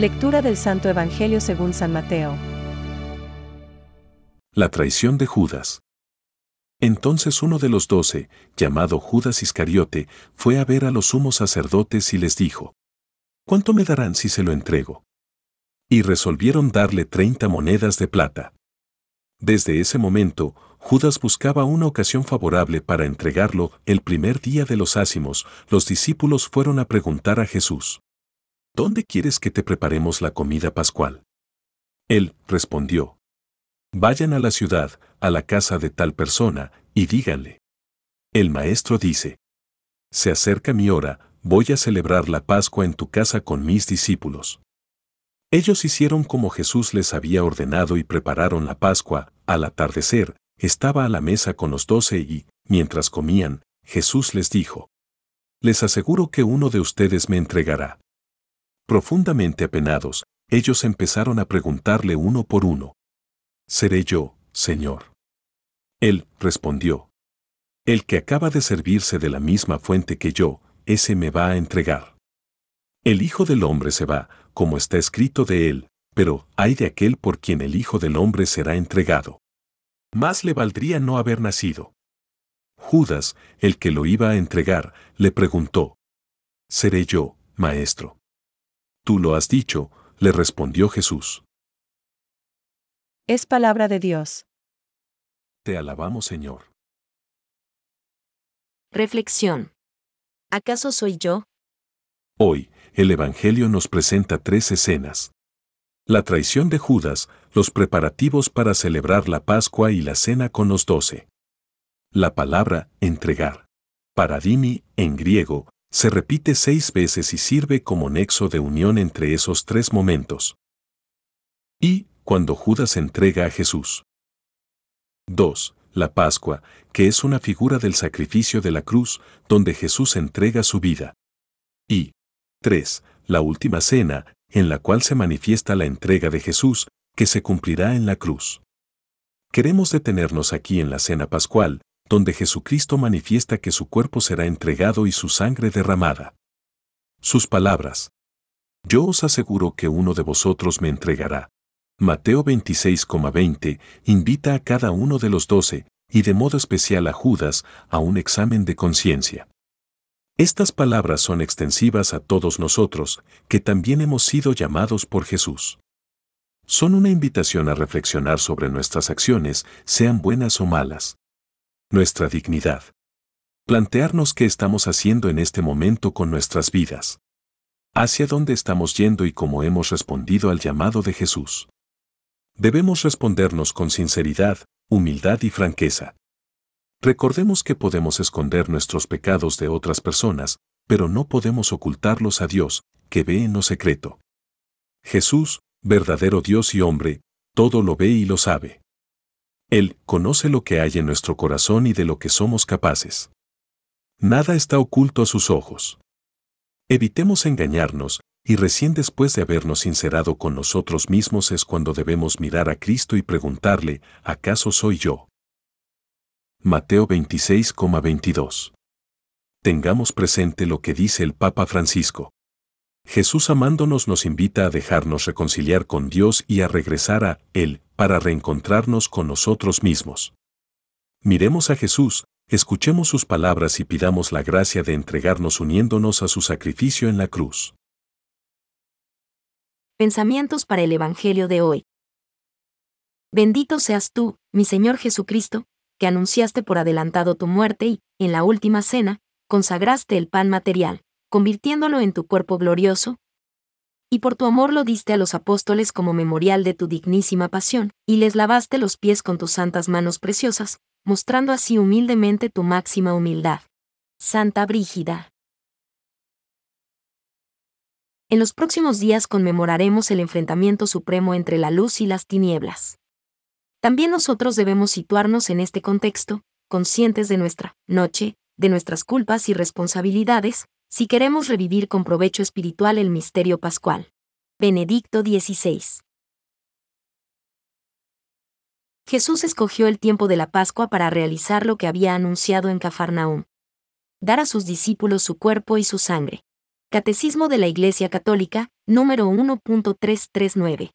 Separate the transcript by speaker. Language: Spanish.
Speaker 1: Lectura del Santo Evangelio según San Mateo.
Speaker 2: La traición de Judas. Entonces uno de los doce, llamado Judas Iscariote, fue a ver a los sumos sacerdotes y les dijo, ¿Cuánto me darán si se lo entrego? Y resolvieron darle treinta monedas de plata. Desde ese momento, Judas buscaba una ocasión favorable para entregarlo. El primer día de los ácimos, los discípulos fueron a preguntar a Jesús, ¿Dónde quieres que te preparemos la comida pascual? Él respondió, Vayan a la ciudad, a la casa de tal persona, y díganle. El maestro dice, Se acerca mi hora, voy a celebrar la Pascua en tu casa con mis discípulos. Ellos hicieron como Jesús les había ordenado y prepararon la Pascua, al atardecer, estaba a la mesa con los doce y, mientras comían, Jesús les dijo, Les aseguro que uno de ustedes me entregará. Profundamente apenados, ellos empezaron a preguntarle uno por uno, Seré yo, Señor. Él respondió, El que acaba de servirse de la misma fuente que yo, ese me va a entregar. El Hijo del Hombre se va, como está escrito de él, pero hay de aquel por quien el Hijo del Hombre será entregado. Más le valdría no haber nacido. Judas, el que lo iba a entregar, le preguntó, ¿Seré yo, maestro? Tú lo has dicho, le respondió Jesús.
Speaker 1: Es palabra de Dios.
Speaker 2: Te alabamos, Señor.
Speaker 3: Reflexión. ¿Acaso soy yo?
Speaker 2: Hoy, el Evangelio nos presenta tres escenas. La traición de Judas, los preparativos para celebrar la Pascua y la cena con los doce. La palabra entregar. Paradimi, en griego, se repite seis veces y sirve como nexo de unión entre esos tres momentos. Y, cuando Judas entrega a Jesús. 2. La Pascua, que es una figura del sacrificio de la cruz, donde Jesús entrega su vida. Y 3. La última cena, en la cual se manifiesta la entrega de Jesús, que se cumplirá en la cruz. Queremos detenernos aquí en la cena pascual, donde Jesucristo manifiesta que su cuerpo será entregado y su sangre derramada. Sus palabras. Yo os aseguro que uno de vosotros me entregará. Mateo 26,20 invita a cada uno de los doce, y de modo especial a Judas, a un examen de conciencia. Estas palabras son extensivas a todos nosotros, que también hemos sido llamados por Jesús. Son una invitación a reflexionar sobre nuestras acciones, sean buenas o malas. Nuestra dignidad. Plantearnos qué estamos haciendo en este momento con nuestras vidas. Hacia dónde estamos yendo y cómo hemos respondido al llamado de Jesús. Debemos respondernos con sinceridad, humildad y franqueza. Recordemos que podemos esconder nuestros pecados de otras personas, pero no podemos ocultarlos a Dios, que ve en lo secreto. Jesús, verdadero Dios y hombre, todo lo ve y lo sabe. Él conoce lo que hay en nuestro corazón y de lo que somos capaces. Nada está oculto a sus ojos. Evitemos engañarnos, y recién después de habernos sincerado con nosotros mismos es cuando debemos mirar a Cristo y preguntarle, ¿acaso soy yo? Mateo 26,22. Tengamos presente lo que dice el Papa Francisco. Jesús amándonos nos invita a dejarnos reconciliar con Dios y a regresar a Él para reencontrarnos con nosotros mismos. Miremos a Jesús, escuchemos sus palabras y pidamos la gracia de entregarnos uniéndonos a su sacrificio en la cruz.
Speaker 3: Pensamientos para el Evangelio de hoy. Bendito seas tú, mi Señor Jesucristo, que anunciaste por adelantado tu muerte y, en la última cena, consagraste el pan material, convirtiéndolo en tu cuerpo glorioso, y por tu amor lo diste a los apóstoles como memorial de tu dignísima pasión, y les lavaste los pies con tus santas manos preciosas, mostrando así humildemente tu máxima humildad. Santa Brígida. En los próximos días conmemoraremos el enfrentamiento supremo entre la luz y las tinieblas. También nosotros debemos situarnos en este contexto, conscientes de nuestra noche, de nuestras culpas y responsabilidades, si queremos revivir con provecho espiritual el misterio pascual. Benedicto XVI. Jesús escogió el tiempo de la Pascua para realizar lo que había anunciado en Cafarnaúm. Dar a sus discípulos su cuerpo y su sangre. Catecismo de la Iglesia Católica, número 1.339.